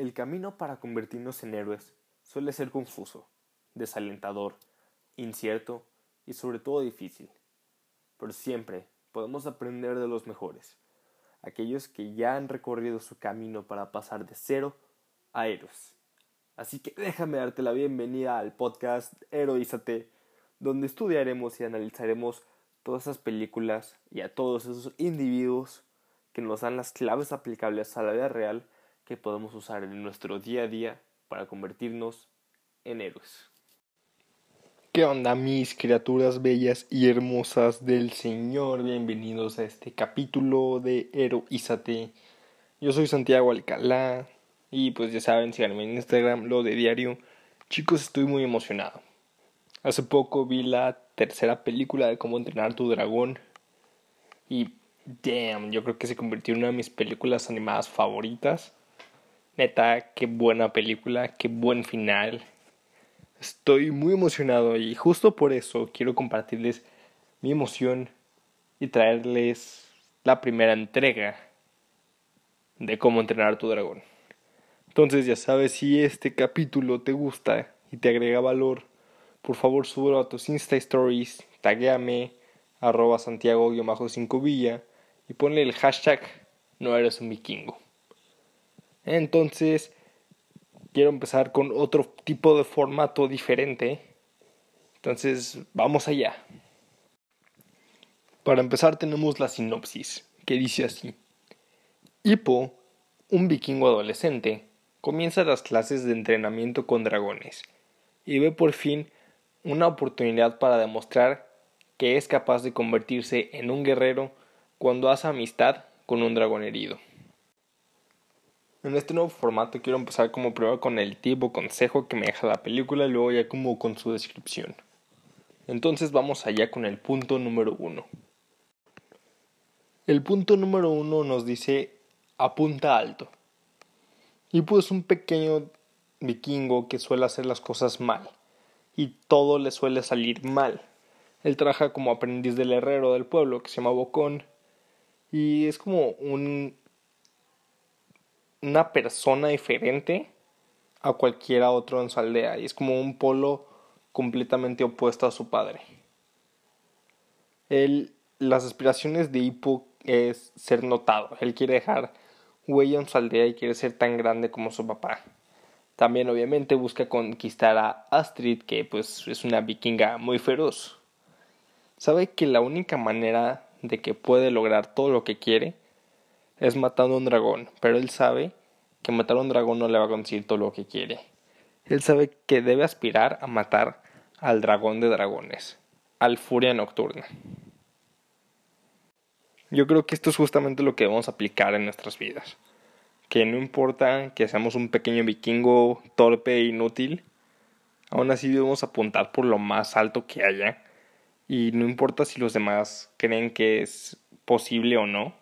El camino para convertirnos en héroes suele ser confuso, desalentador, incierto y sobre todo difícil. Pero siempre podemos aprender de los mejores, aquellos que ya han recorrido su camino para pasar de cero a héroes. Así que déjame darte la bienvenida al podcast Heroízate, donde estudiaremos y analizaremos todas esas películas y a todos esos individuos que nos dan las claves aplicables a la vida real que podemos usar en nuestro día a día para convertirnos en héroes. ¿Qué onda mis criaturas bellas y hermosas del Señor? Bienvenidos a este capítulo de Heroízate. Yo soy Santiago Alcalá y pues ya saben, síganme en Instagram, lo de diario. Chicos, estoy muy emocionado. Hace poco vi la tercera película de cómo entrenar tu dragón y damn, yo creo que se convirtió en una de mis películas animadas favoritas. Neta, qué buena película, qué buen final. Estoy muy emocionado y justo por eso quiero compartirles mi emoción y traerles la primera entrega de cómo entrenar a tu dragón. Entonces ya sabes, si este capítulo te gusta y te agrega valor, por favor súbelo a tus Insta Stories, taguéame, arroba Santiago-5 Villa y ponle el hashtag no eres un vikingo. Entonces, quiero empezar con otro tipo de formato diferente. Entonces, vamos allá. Para empezar tenemos la sinopsis, que dice así. Hippo, un vikingo adolescente, comienza las clases de entrenamiento con dragones y ve por fin una oportunidad para demostrar que es capaz de convertirse en un guerrero cuando hace amistad con un dragón herido. En este nuevo formato quiero empezar como primero con el tipo consejo que me deja la película y luego ya como con su descripción. Entonces vamos allá con el punto número uno. El punto número uno nos dice apunta alto. Y pues un pequeño vikingo que suele hacer las cosas mal y todo le suele salir mal. Él trabaja como aprendiz del herrero del pueblo que se llama Bocón y es como un una persona diferente a cualquiera otro en su aldea y es como un polo completamente opuesto a su padre. Él, las aspiraciones de Hippo es ser notado. Él quiere dejar huella en su aldea y quiere ser tan grande como su papá. También obviamente busca conquistar a Astrid, que pues es una vikinga muy feroz. Sabe que la única manera de que puede lograr todo lo que quiere es matando a un dragón, pero él sabe que matar a un dragón no le va a conseguir todo lo que quiere. Él sabe que debe aspirar a matar al dragón de dragones, al furia nocturna. Yo creo que esto es justamente lo que debemos aplicar en nuestras vidas. Que no importa que seamos un pequeño vikingo torpe e inútil, aún así debemos apuntar por lo más alto que haya. Y no importa si los demás creen que es posible o no,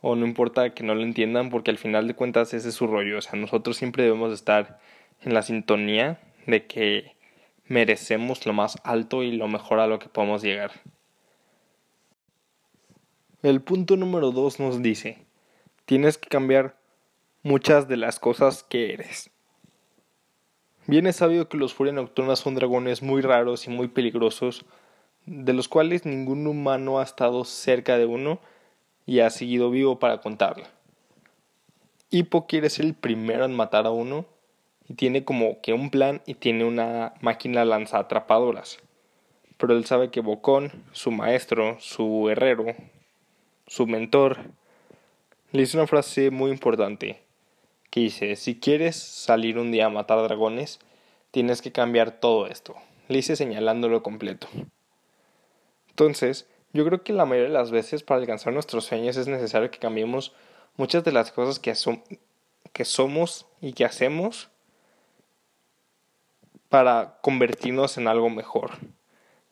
o no importa que no lo entiendan porque al final de cuentas ese es su rollo. O sea, nosotros siempre debemos estar en la sintonía de que merecemos lo más alto y lo mejor a lo que podemos llegar. El punto número dos nos dice, tienes que cambiar muchas de las cosas que eres. Bien es sabido que los Furia Nocturnas son dragones muy raros y muy peligrosos, de los cuales ningún humano ha estado cerca de uno, y ha seguido vivo para contarla. Hippo quiere ser el primero en matar a uno y tiene como que un plan y tiene una máquina lanza atrapadoras. Pero él sabe que Bocón, su maestro, su herrero, su mentor, le dice una frase muy importante que dice, si quieres salir un día a matar dragones, tienes que cambiar todo esto. Le dice señalándolo completo. Entonces, yo creo que la mayoría de las veces para alcanzar nuestros sueños es necesario que cambiemos muchas de las cosas que, somos y que hacemos para convertirnos en algo mejor.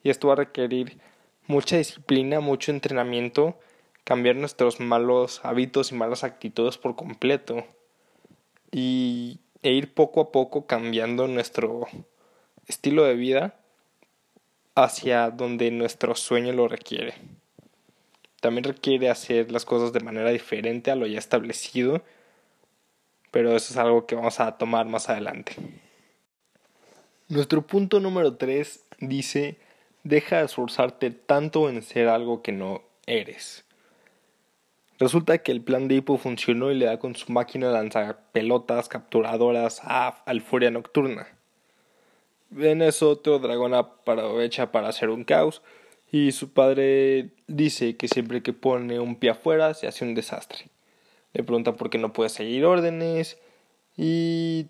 Y esto va a requerir mucha disciplina, mucho entrenamiento, cambiar nuestros malos hábitos y malas actitudes por completo y, e ir poco a poco cambiando nuestro estilo de vida hacia donde nuestro sueño lo requiere. También requiere hacer las cosas de manera diferente a lo ya establecido pero eso es algo que vamos a tomar más adelante. Nuestro punto número 3 dice, deja de esforzarte tanto en ser algo que no eres. Resulta que el plan de Hippo funcionó y le da con su máquina de lanzar pelotas capturadoras a Alfuria Nocturna. En eso otro dragón aprovecha para hacer un caos y su padre dice que siempre que pone un pie afuera se hace un desastre. Le pregunta por qué no puede seguir órdenes y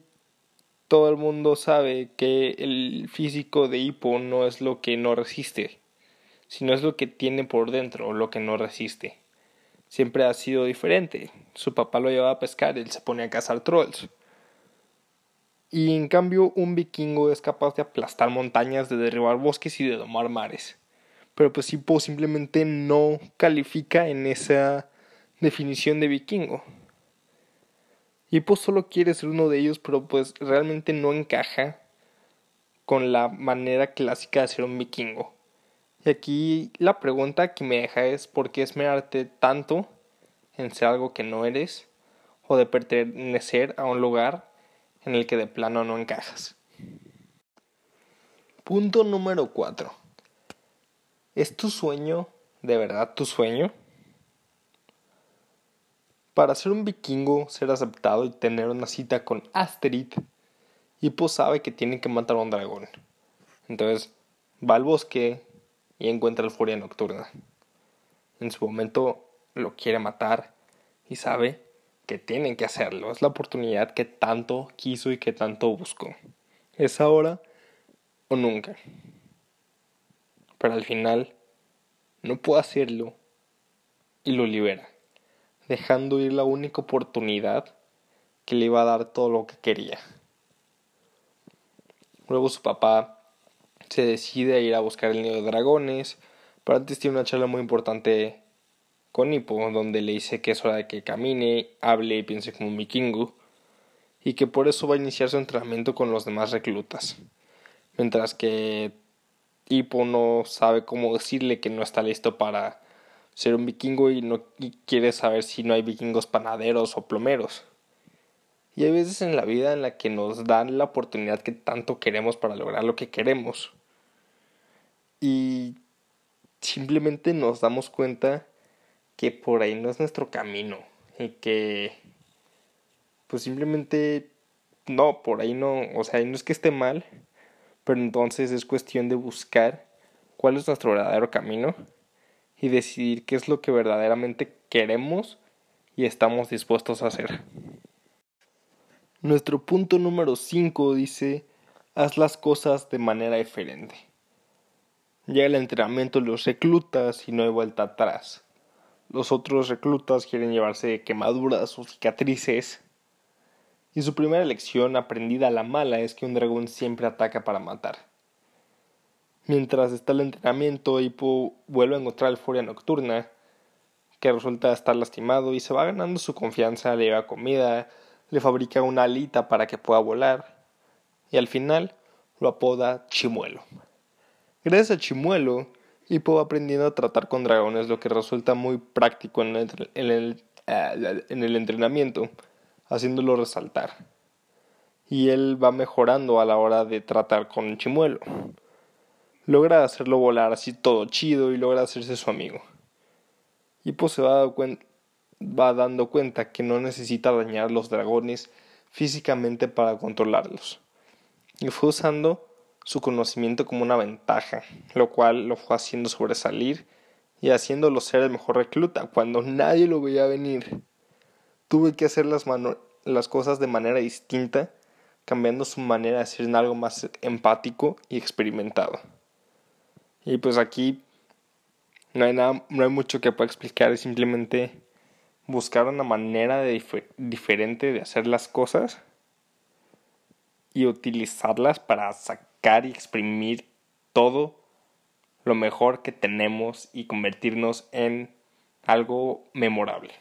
todo el mundo sabe que el físico de Hippo no es lo que no resiste, sino es lo que tiene por dentro lo que no resiste siempre ha sido diferente. Su papá lo llevaba a pescar, él se ponía a cazar trolls. Y en cambio un vikingo es capaz de aplastar montañas, de derribar bosques y de domar mares. Pero pues Hippo simplemente no califica en esa definición de vikingo. Hippo solo quiere ser uno de ellos, pero pues realmente no encaja con la manera clásica de ser un vikingo. Y aquí la pregunta que me deja es ¿por qué esmerarte tanto en ser algo que no eres o de pertenecer a un lugar en el que de plano no encajas? Punto número 4. ¿Es tu sueño de verdad tu sueño? Para ser un vikingo, ser aceptado y tener una cita con Asterid, Hippo sabe que tiene que matar a un dragón. Entonces va al bosque, y encuentra el furia nocturna. En su momento lo quiere matar y sabe que tienen que hacerlo. Es la oportunidad que tanto quiso y que tanto buscó. Es ahora o nunca. Pero al final no puede hacerlo y lo libera, dejando ir la única oportunidad que le iba a dar todo lo que quería. Luego su papá se decide a ir a buscar el nido de dragones, pero antes tiene una charla muy importante con Hippo, donde le dice que es hora de que camine, hable y piense como un vikingo, y que por eso va a iniciar su entrenamiento con los demás reclutas. Mientras que Hippo no sabe cómo decirle que no está listo para ser un vikingo y no quiere saber si no hay vikingos panaderos o plomeros. Y hay veces en la vida en la que nos dan la oportunidad que tanto queremos para lograr lo que queremos y simplemente nos damos cuenta que por ahí no es nuestro camino y que pues simplemente no, por ahí no, o sea, no es que esté mal, pero entonces es cuestión de buscar cuál es nuestro verdadero camino y decidir qué es lo que verdaderamente queremos y estamos dispuestos a hacer. Nuestro punto número 5 dice, haz las cosas de manera diferente. Llega el entrenamiento los reclutas y no hay vuelta atrás. Los otros reclutas quieren llevarse quemaduras o cicatrices. Y su primera lección aprendida a la mala es que un dragón siempre ataca para matar. Mientras está el entrenamiento, Hippo vuelve a encontrar el Furia Nocturna, que resulta estar lastimado y se va ganando su confianza, le lleva comida, le fabrica una alita para que pueda volar y al final lo apoda Chimuelo. Gracias a Chimuelo, Hippo aprendiendo a tratar con dragones, lo que resulta muy práctico en el, en el entrenamiento, haciéndolo resaltar. Y él va mejorando a la hora de tratar con Chimuelo. Logra hacerlo volar así todo chido y logra hacerse su amigo. Hippo se va, va dando cuenta que no necesita dañar los dragones físicamente para controlarlos. Y fue usando su conocimiento como una ventaja, lo cual lo fue haciendo sobresalir y haciéndolo ser el mejor recluta cuando nadie lo veía venir. Tuve que hacer las, las cosas de manera distinta, cambiando su manera de ser en algo más empático y experimentado. Y pues aquí no hay, nada, no hay mucho que pueda explicar, es simplemente buscar una manera diferente de hacer las cosas y utilizarlas para sacar y exprimir todo lo mejor que tenemos y convertirnos en algo memorable.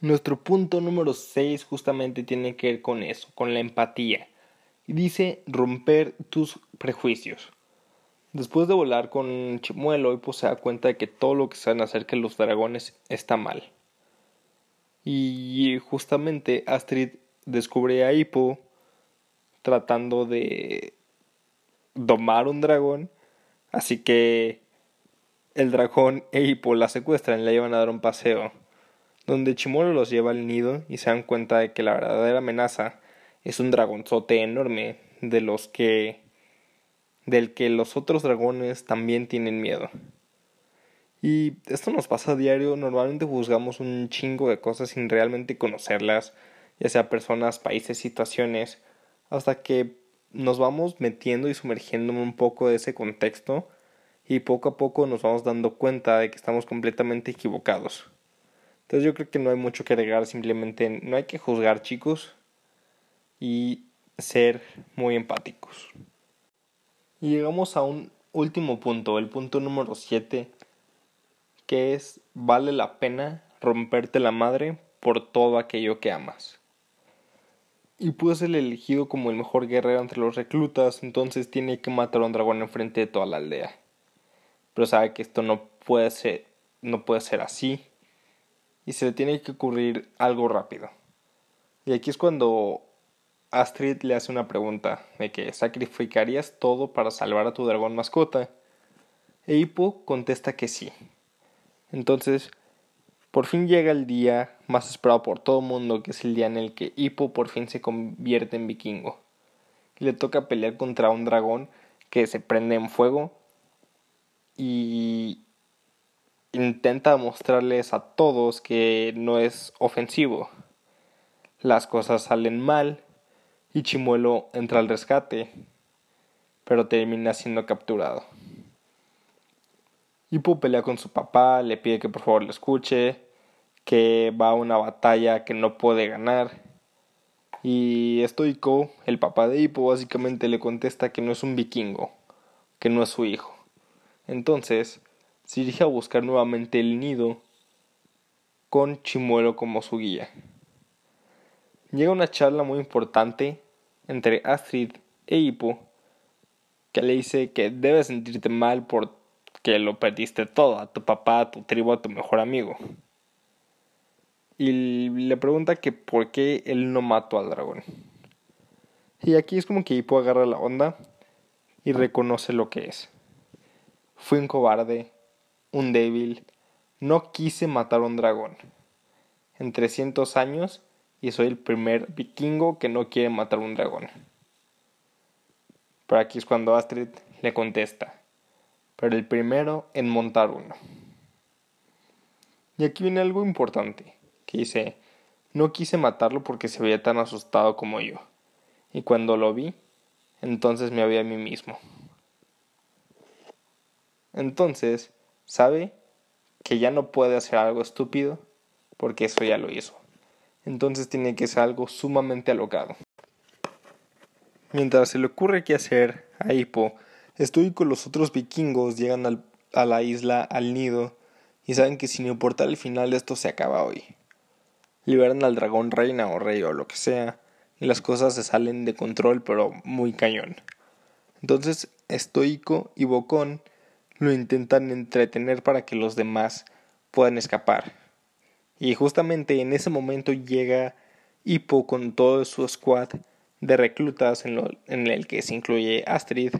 Nuestro punto número 6 justamente tiene que ver con eso, con la empatía. Dice romper tus prejuicios. Después de volar con Chimuelo, Hippo se da cuenta de que todo lo que saben acerca de los dragones está mal. Y justamente Astrid descubre a Hippo tratando de domar un dragón. Así que el dragón e Hippo la secuestran y la llevan a dar un paseo. Donde Chimuelo los lleva al nido y se dan cuenta de que la verdadera amenaza es un dragonzote enorme de los que del que los otros dragones también tienen miedo. Y esto nos pasa a diario, normalmente juzgamos un chingo de cosas sin realmente conocerlas, ya sea personas, países, situaciones, hasta que nos vamos metiendo y sumergiendo un poco de ese contexto y poco a poco nos vamos dando cuenta de que estamos completamente equivocados. Entonces yo creo que no hay mucho que agregar, simplemente no hay que juzgar chicos y ser muy empáticos. Y llegamos a un último punto, el punto número 7, que es vale la pena romperte la madre por todo aquello que amas. Y pudo ser elegido como el mejor guerrero entre los reclutas, entonces tiene que matar a un dragón enfrente de toda la aldea. Pero sabe que esto no puede ser, no puede ser así. Y se le tiene que ocurrir algo rápido. Y aquí es cuando Astrid le hace una pregunta de que sacrificarías todo para salvar a tu dragón mascota. E Hippo contesta que sí. Entonces, por fin llega el día más esperado por todo el mundo, que es el día en el que Hippo por fin se convierte en vikingo. Le toca pelear contra un dragón que se prende en fuego y intenta mostrarles a todos que no es ofensivo. Las cosas salen mal y Chimuelo entra al rescate, pero termina siendo capturado. Hippo pelea con su papá, le pide que por favor lo escuche, que va a una batalla que no puede ganar. Y Stoico, el papá de Hippo, básicamente le contesta que no es un vikingo, que no es su hijo. Entonces, se dirige a buscar nuevamente el nido con Chimuelo como su guía. Llega una charla muy importante entre Astrid e Hippo, que le dice que debes sentirte mal porque lo perdiste todo, a tu papá, a tu tribu, a tu mejor amigo. Y le pregunta que por qué él no mató al dragón. Y aquí es como que Hippo agarra la onda y reconoce lo que es. Fui un cobarde, un débil, no quise matar a un dragón. En 300 años y soy el primer vikingo que no quiere matar a un dragón. Pero aquí es cuando Astrid le contesta, pero el primero en montar uno. Y aquí viene algo importante, que dice, no quise matarlo porque se veía tan asustado como yo. Y cuando lo vi, entonces me había a mí mismo. Entonces, sabe que ya no puede hacer algo estúpido porque eso ya lo hizo entonces tiene que ser algo sumamente alocado. Mientras se le ocurre qué hacer a Hippo, Estoy con los otros vikingos llegan a la isla, al nido, y saben que sin importar el final esto se acaba hoy. Liberan al dragón reina o rey o lo que sea, y las cosas se salen de control pero muy cañón. Entonces Estoico y Bocón lo intentan entretener para que los demás puedan escapar. Y justamente en ese momento llega Hippo con todo su squad de reclutas en, el que se incluye Astrid,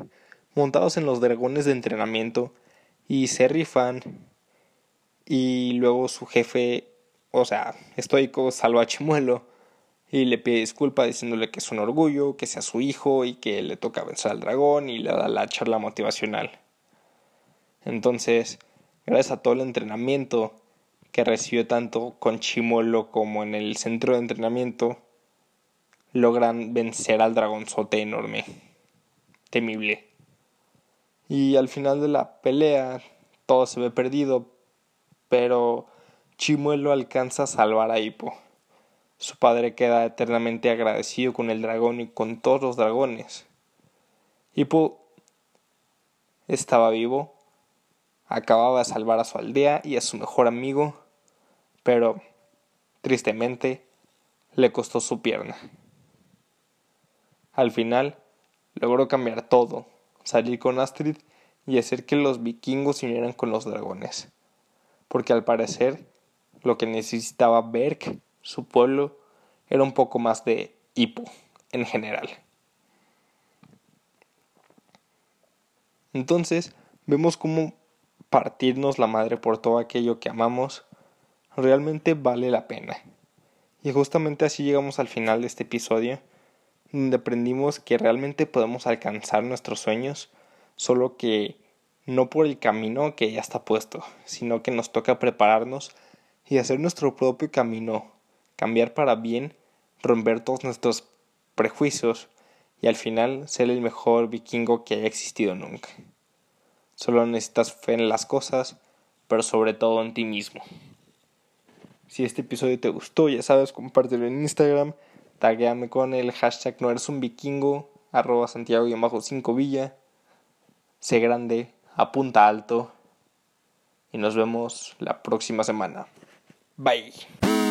montados en los dragones de entrenamiento y se rifan y luego su jefe, o sea, estoico, salva a Chimuelo y le pide disculpas diciéndole que es un orgullo, que sea su hijo y que le toca vencer al dragón y le da la charla motivacional. Entonces, gracias a todo el entrenamiento que recibió tanto con Chimolo como en el centro de entrenamiento, logran vencer al dragonzote enorme, temible. Y al final de la pelea, todo se ve perdido, pero Chimuelo alcanza a salvar a Hippo. Su padre queda eternamente agradecido con el dragón y con todos los dragones. Hippo estaba vivo, acababa de salvar a su aldea y a su mejor amigo, pero, tristemente, le costó su pierna. Al final, logró cambiar todo, salir con Astrid y hacer que los vikingos se unieran con los dragones, porque al parecer lo que necesitaba Berk su pueblo era un poco más de hipo en general. Entonces, vemos cómo partirnos la madre por todo aquello que amamos realmente vale la pena. Y justamente así llegamos al final de este episodio, donde aprendimos que realmente podemos alcanzar nuestros sueños, solo que no por el camino que ya está puesto, sino que nos toca prepararnos y hacer nuestro propio camino, cambiar para bien, romper todos nuestros prejuicios y al final ser el mejor vikingo que haya existido nunca. Solo necesitas fe en las cosas, pero sobre todo en ti mismo. Si este episodio te gustó, ya sabes, compártelo en Instagram, tagueame con el hashtag no eres un vikingo, arroba Santiago y 5 Villa, sé grande, apunta alto y nos vemos la próxima semana. Bye.